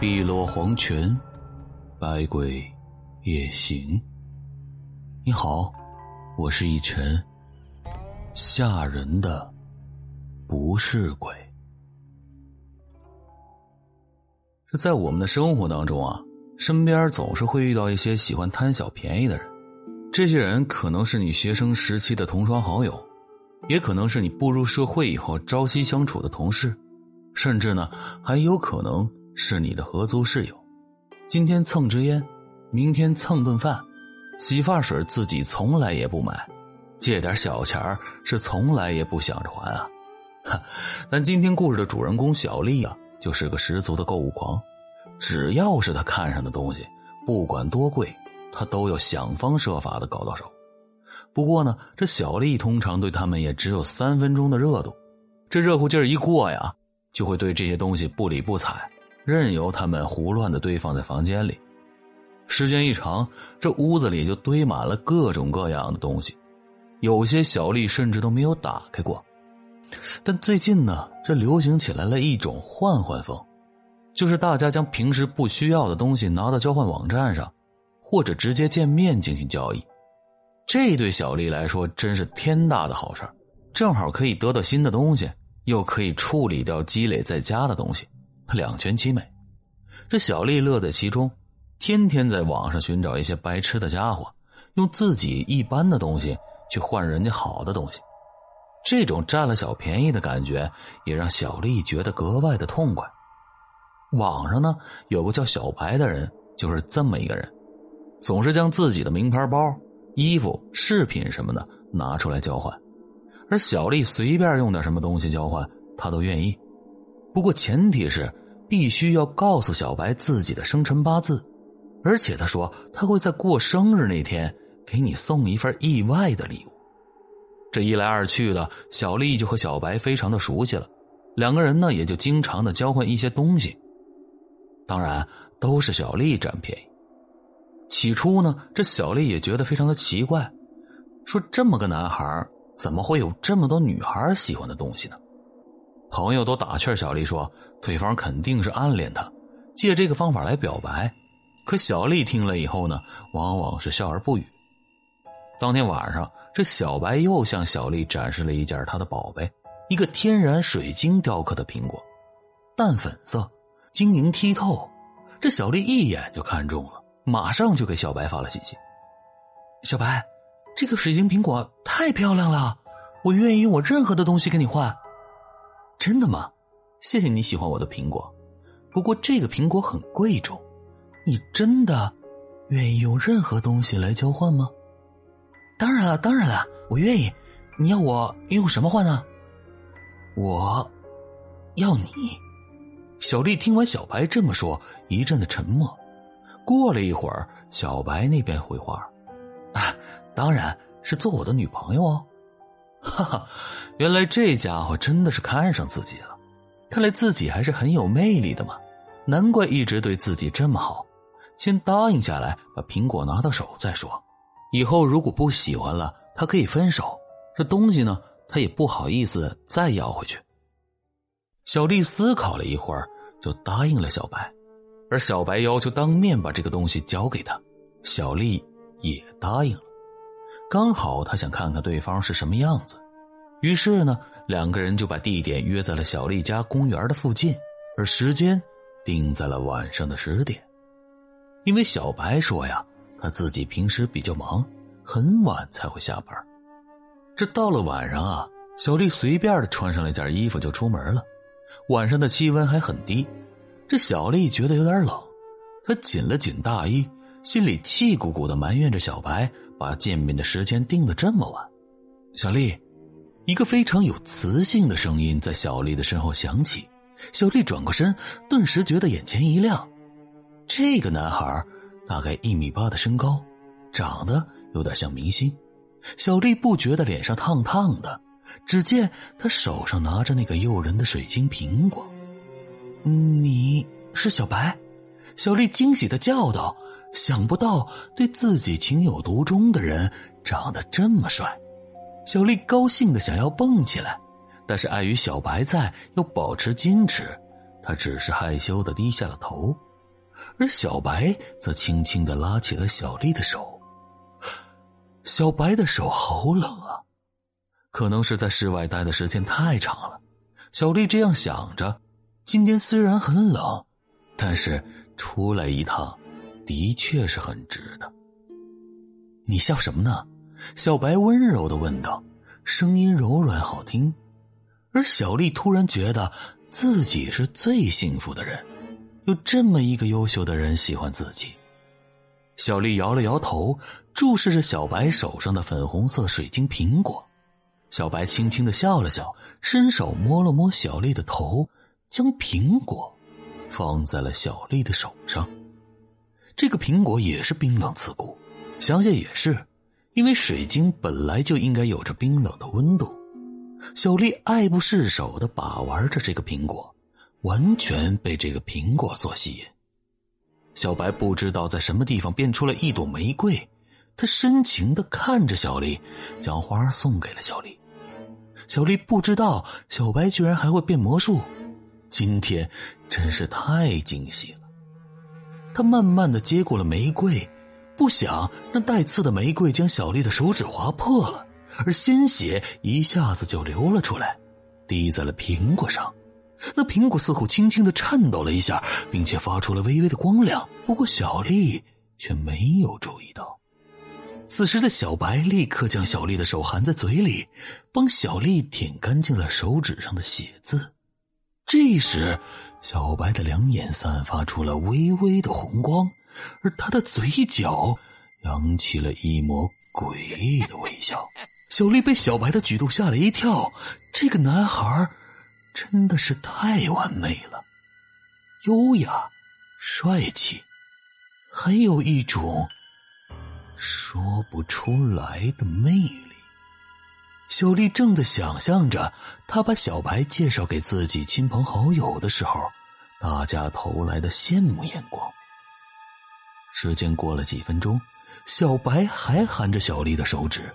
碧落黄泉，百鬼夜行。你好，我是一尘。吓人的不是鬼。这在我们的生活当中啊，身边总是会遇到一些喜欢贪小便宜的人。这些人可能是你学生时期的同窗好友，也可能是你步入社会以后朝夕相处的同事，甚至呢，还有可能。是你的合租室友，今天蹭支烟，明天蹭顿饭，洗发水自己从来也不买，借点小钱是从来也不想着还啊。哈，但今天故事的主人公小丽啊，就是个十足的购物狂，只要是他看上的东西，不管多贵，他都要想方设法的搞到手。不过呢，这小丽通常对他们也只有三分钟的热度，这热乎劲儿一过呀，就会对这些东西不理不睬。任由他们胡乱的堆放在房间里，时间一长，这屋子里就堆满了各种各样的东西，有些小丽甚至都没有打开过。但最近呢，这流行起来了一种换换风，就是大家将平时不需要的东西拿到交换网站上，或者直接见面进行交易。这对小丽来说真是天大的好事正好可以得到新的东西，又可以处理掉积累在家的东西。两全其美，这小丽乐在其中，天天在网上寻找一些白痴的家伙，用自己一般的东西去换人家好的东西，这种占了小便宜的感觉也让小丽觉得格外的痛快。网上呢有个叫小白的人，就是这么一个人，总是将自己的名牌包、衣服、饰品什么的拿出来交换，而小丽随便用点什么东西交换，他都愿意。不过前提是必须要告诉小白自己的生辰八字，而且他说他会在过生日那天给你送一份意外的礼物。这一来二去的，小丽就和小白非常的熟悉了，两个人呢也就经常的交换一些东西。当然都是小丽占便宜。起初呢，这小丽也觉得非常的奇怪，说这么个男孩怎么会有这么多女孩喜欢的东西呢？朋友都打趣小丽说：“对方肯定是暗恋她，借这个方法来表白。”可小丽听了以后呢，往往是笑而不语。当天晚上，这小白又向小丽展示了一件他的宝贝——一个天然水晶雕刻的苹果，淡粉色，晶莹剔透。这小丽一眼就看中了，马上就给小白发了信息：“小白，这个水晶苹果太漂亮了，我愿意用我任何的东西跟你换。”真的吗？谢谢你喜欢我的苹果，不过这个苹果很贵重，你真的愿意用任何东西来交换吗？当然了，当然了，我愿意。你要我用什么换呢？我要你。小丽听完小白这么说，一阵的沉默。过了一会儿，小白那边回话：“啊，当然是做我的女朋友哦。”哈哈，原来这家伙真的是看上自己了，看来自己还是很有魅力的嘛，难怪一直对自己这么好。先答应下来，把苹果拿到手再说。以后如果不喜欢了，他可以分手。这东西呢，他也不好意思再要回去。小丽思考了一会儿，就答应了小白，而小白要求当面把这个东西交给他，小丽也答应了。刚好他想看看对方是什么样子，于是呢，两个人就把地点约在了小丽家公园的附近，而时间定在了晚上的十点。因为小白说呀，他自己平时比较忙，很晚才会下班。这到了晚上啊，小丽随便的穿上了一件衣服就出门了。晚上的气温还很低，这小丽觉得有点冷，她紧了紧大衣，心里气鼓鼓的埋怨着小白。把见面的时间定的这么晚，小丽，一个非常有磁性的声音在小丽的身后响起。小丽转过身，顿时觉得眼前一亮。这个男孩大概一米八的身高，长得有点像明星。小丽不觉得脸上烫烫的，只见他手上拿着那个诱人的水晶苹果。你是小白？小丽惊喜的叫道。想不到对自己情有独钟的人长得这么帅，小丽高兴的想要蹦起来，但是碍于小白在，又保持矜持，她只是害羞的低下了头，而小白则轻轻的拉起了小丽的手。小白的手好冷啊，可能是在室外待的时间太长了。小丽这样想着，今天虽然很冷，但是出来一趟，的确是很值得。你笑什么呢？小白温柔的问道，声音柔软好听。而小丽突然觉得自己是最幸福的人，有这么一个优秀的人喜欢自己。小丽摇了摇头，注视着小白手上的粉红色水晶苹果。小白轻轻的笑了笑，伸手摸了摸小丽的头，将苹果放在了小丽的手上。这个苹果也是冰冷刺骨，想想也是，因为水晶本来就应该有着冰冷的温度。小丽爱不释手的把玩着这个苹果，完全被这个苹果所吸引。小白不知道在什么地方变出了一朵玫瑰，他深情的看着小丽，将花送给了小丽。小丽不知道小白居然还会变魔术，今天真是太惊喜了。他慢慢的接过了玫瑰，不想那带刺的玫瑰将小丽的手指划破了。而鲜血一下子就流了出来，滴在了苹果上。那苹果似乎轻轻的颤抖了一下，并且发出了微微的光亮。不过小丽却没有注意到。此时的小白立刻将小丽的手含在嘴里，帮小丽舔干净了手指上的血渍。这时，小白的两眼散发出了微微的红光，而他的嘴角扬起了一抹诡异的微笑。小丽被小白的举动吓了一跳，这个男孩真的是太完美了，优雅、帅气，还有一种说不出来的魅力。小丽正在想象着他把小白介绍给自己亲朋好友的时候，大家投来的羡慕眼光。时间过了几分钟，小白还含着小丽的手指。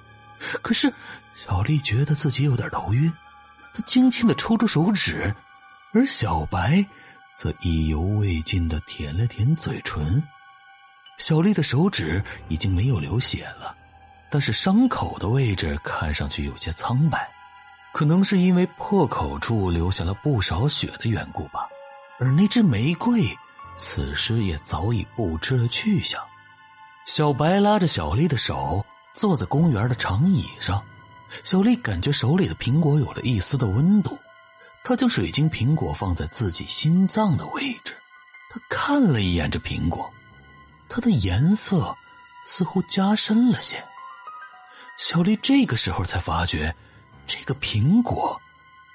可是，小丽觉得自己有点头晕，她轻轻的抽出手指，而小白则意犹未尽的舔了舔嘴唇。小丽的手指已经没有流血了，但是伤口的位置看上去有些苍白，可能是因为破口处留下了不少血的缘故吧。而那只玫瑰，此时也早已不知了去向。小白拉着小丽的手。坐在公园的长椅上，小丽感觉手里的苹果有了一丝的温度。她将水晶苹果放在自己心脏的位置，她看了一眼这苹果，它的颜色似乎加深了些。小丽这个时候才发觉，这个苹果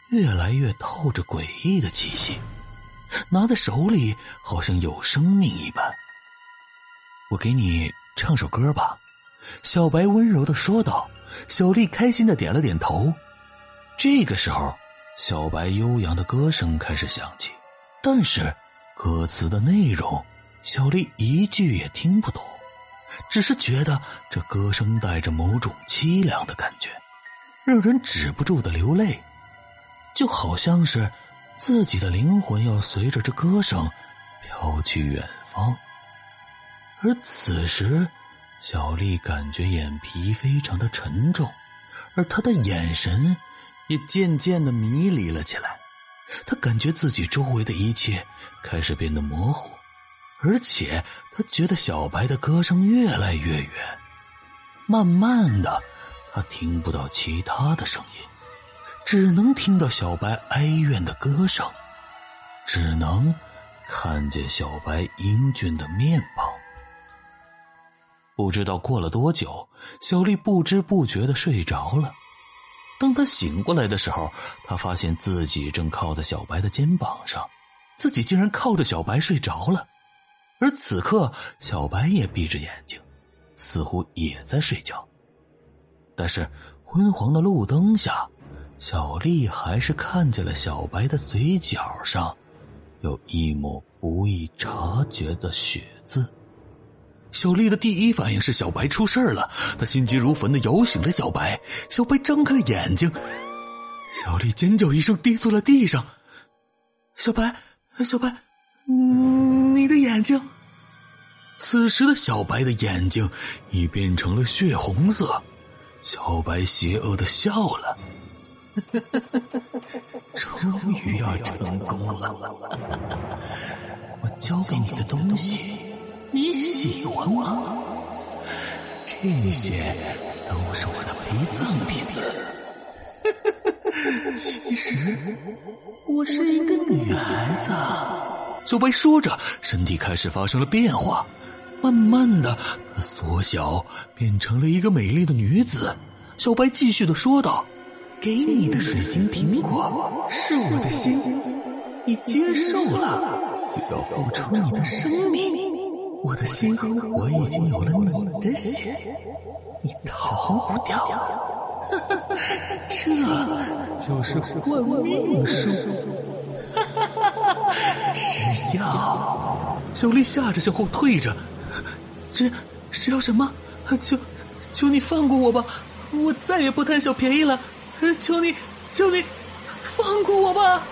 越来越透着诡异的气息，拿在手里好像有生命一般。我给你唱首歌吧。小白温柔的说道：“小丽开心的点了点头。”这个时候，小白悠扬的歌声开始响起，但是歌词的内容，小丽一句也听不懂，只是觉得这歌声带着某种凄凉的感觉，让人止不住的流泪，就好像是自己的灵魂要随着这歌声飘去远方。而此时。小丽感觉眼皮非常的沉重，而她的眼神也渐渐的迷离了起来。她感觉自己周围的一切开始变得模糊，而且他觉得小白的歌声越来越远。慢慢的，他听不到其他的声音，只能听到小白哀怨的歌声，只能看见小白英俊的面庞。不知道过了多久，小丽不知不觉的睡着了。当她醒过来的时候，她发现自己正靠在小白的肩膀上，自己竟然靠着小白睡着了。而此刻，小白也闭着眼睛，似乎也在睡觉。但是昏黄的路灯下，小丽还是看见了小白的嘴角上有一抹不易察觉的血渍。小丽的第一反应是小白出事了，她心急如焚的摇醒了小白。小白张开了眼睛，小丽尖叫一声，跌坐了地上。小白，小白，你的眼睛？此时的小白的眼睛已变成了血红色，小白邪恶的笑了。终于要成功了！我交给你的东西，你喜欢吗？这些都是我的陪葬品。其实我是一个女孩子。小白说着，身体开始发生了变化，慢慢的，缩小，变成了一个美丽的女子。小白继续的说道。给你的水晶苹果是我的心，你接受了就要付出你的生命。我的心我已经有了你的血，你逃不掉。这就是换命术。吃药，小丽吓着向后退着。只只要什么？求求你放过我吧！我再也不贪小便宜了。求你，求你，放过我吧！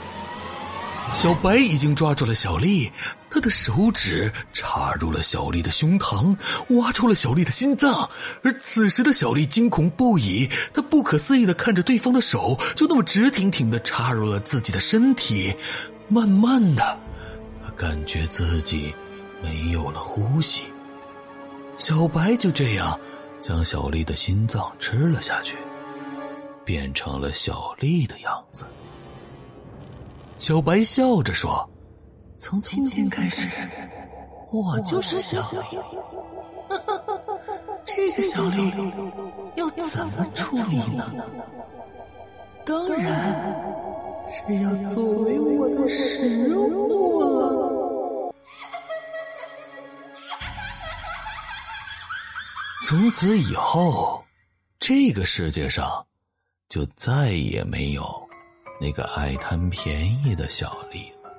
小白已经抓住了小丽，他的手指插入了小丽的胸膛，挖出了小丽的心脏。而此时的小丽惊恐不已，她不可思议的看着对方的手，就那么直挺挺的插入了自己的身体。慢慢的，他感觉自己没有了呼吸。小白就这样将小丽的心脏吃了下去。变成了小丽的样子。小白笑着说：“从今天开始，我就是小丽。这个小丽要怎么处理呢？当然是要作为我的食物了。从此以后，这个世界上……”就再也没有那个爱贪便宜的小丽了。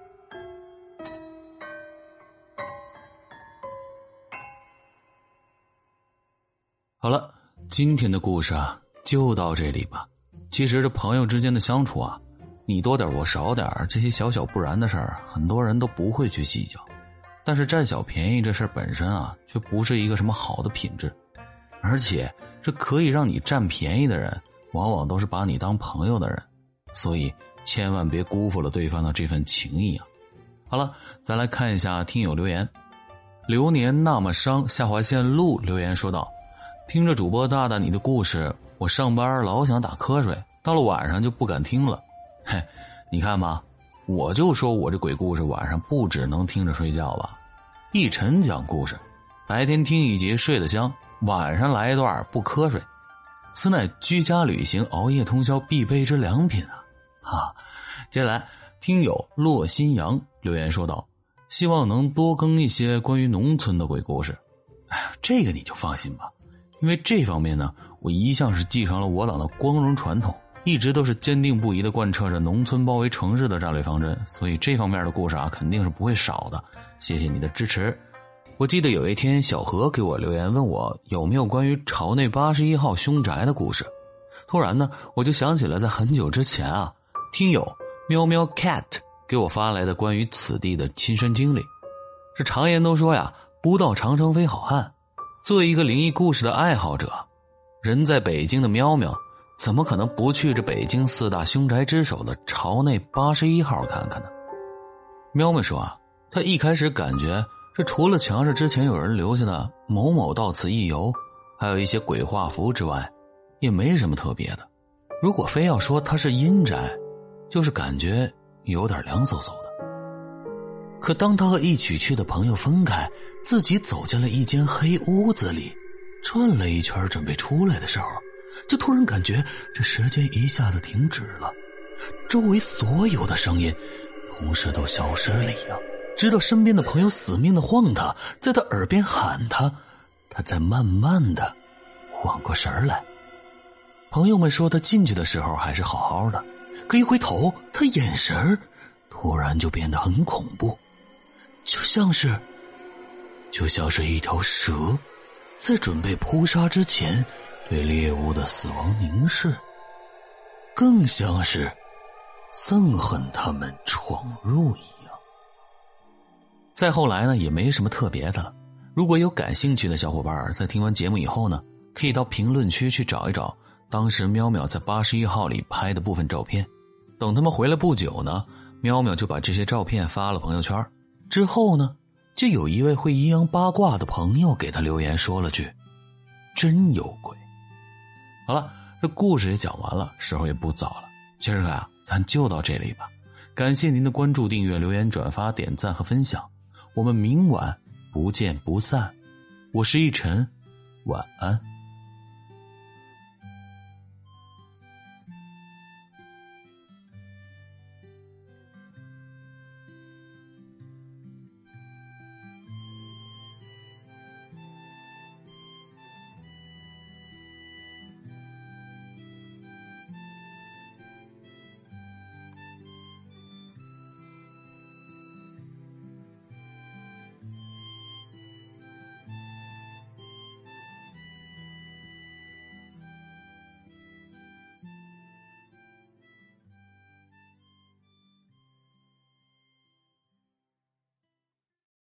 好了，今天的故事啊，就到这里吧。其实这朋友之间的相处啊，你多点我少点这些小小不然的事儿，很多人都不会去计较。但是占小便宜这事儿本身啊，却不是一个什么好的品质，而且这可以让你占便宜的人。往往都是把你当朋友的人，所以千万别辜负了对方的这份情谊啊！好了，再来看一下听友留言。流年那么伤，下划线路留言说道：“听着主播大大你的故事，我上班老想打瞌睡，到了晚上就不敢听了。嘿，你看吧，我就说我这鬼故事晚上不只能听着睡觉吧。一晨讲故事，白天听一集睡得香，晚上来一段不瞌睡。”此乃居家旅行熬夜通宵必备之良品啊！啊，接下来听友洛新阳留言说道：“希望能多更一些关于农村的鬼故事。”哎，这个你就放心吧，因为这方面呢，我一向是继承了我党的光荣传统，一直都是坚定不移的贯彻着农村包围城市的战略方针，所以这方面的故事啊，肯定是不会少的。谢谢你的支持。我记得有一天，小何给我留言问我有没有关于朝内八十一号凶宅的故事。突然呢，我就想起了在很久之前啊，听友喵喵 cat 给我发来的关于此地的亲身经历。这常言都说呀，不到长城非好汉。作为一个灵异故事的爱好者，人在北京的喵喵，怎么可能不去这北京四大凶宅之首的朝内八十一号看看呢？喵喵说啊，他一开始感觉。这除了墙上之前有人留下的“某某到此一游”，还有一些鬼画符之外，也没什么特别的。如果非要说它是阴宅，就是感觉有点凉飕飕的。可当他和一起去的朋友分开，自己走进了一间黑屋子里，转了一圈准备出来的时候，就突然感觉这时间一下子停止了，周围所有的声音同时都消失了一样。直到身边的朋友死命的晃他，在他耳边喊他，他才慢慢的缓过神来。朋友们说他进去的时候还是好好的，可一回头，他眼神突然就变得很恐怖，就像是，就像是一条蛇，在准备扑杀之前对猎物的死亡凝视，更像是憎恨他们闯入一样。再后来呢，也没什么特别的了。如果有感兴趣的小伙伴在听完节目以后呢，可以到评论区去找一找当时喵喵在八十一号里拍的部分照片。等他们回来不久呢，喵喵就把这些照片发了朋友圈。之后呢，就有一位会阴阳八卦的朋友给他留言说了句：“真有鬼。”好了，这故事也讲完了，时候也不早了。今儿个啊，咱就到这里吧。感谢您的关注、订阅、留言、转发、点赞和分享。我们明晚不见不散。我是逸晨，晚安。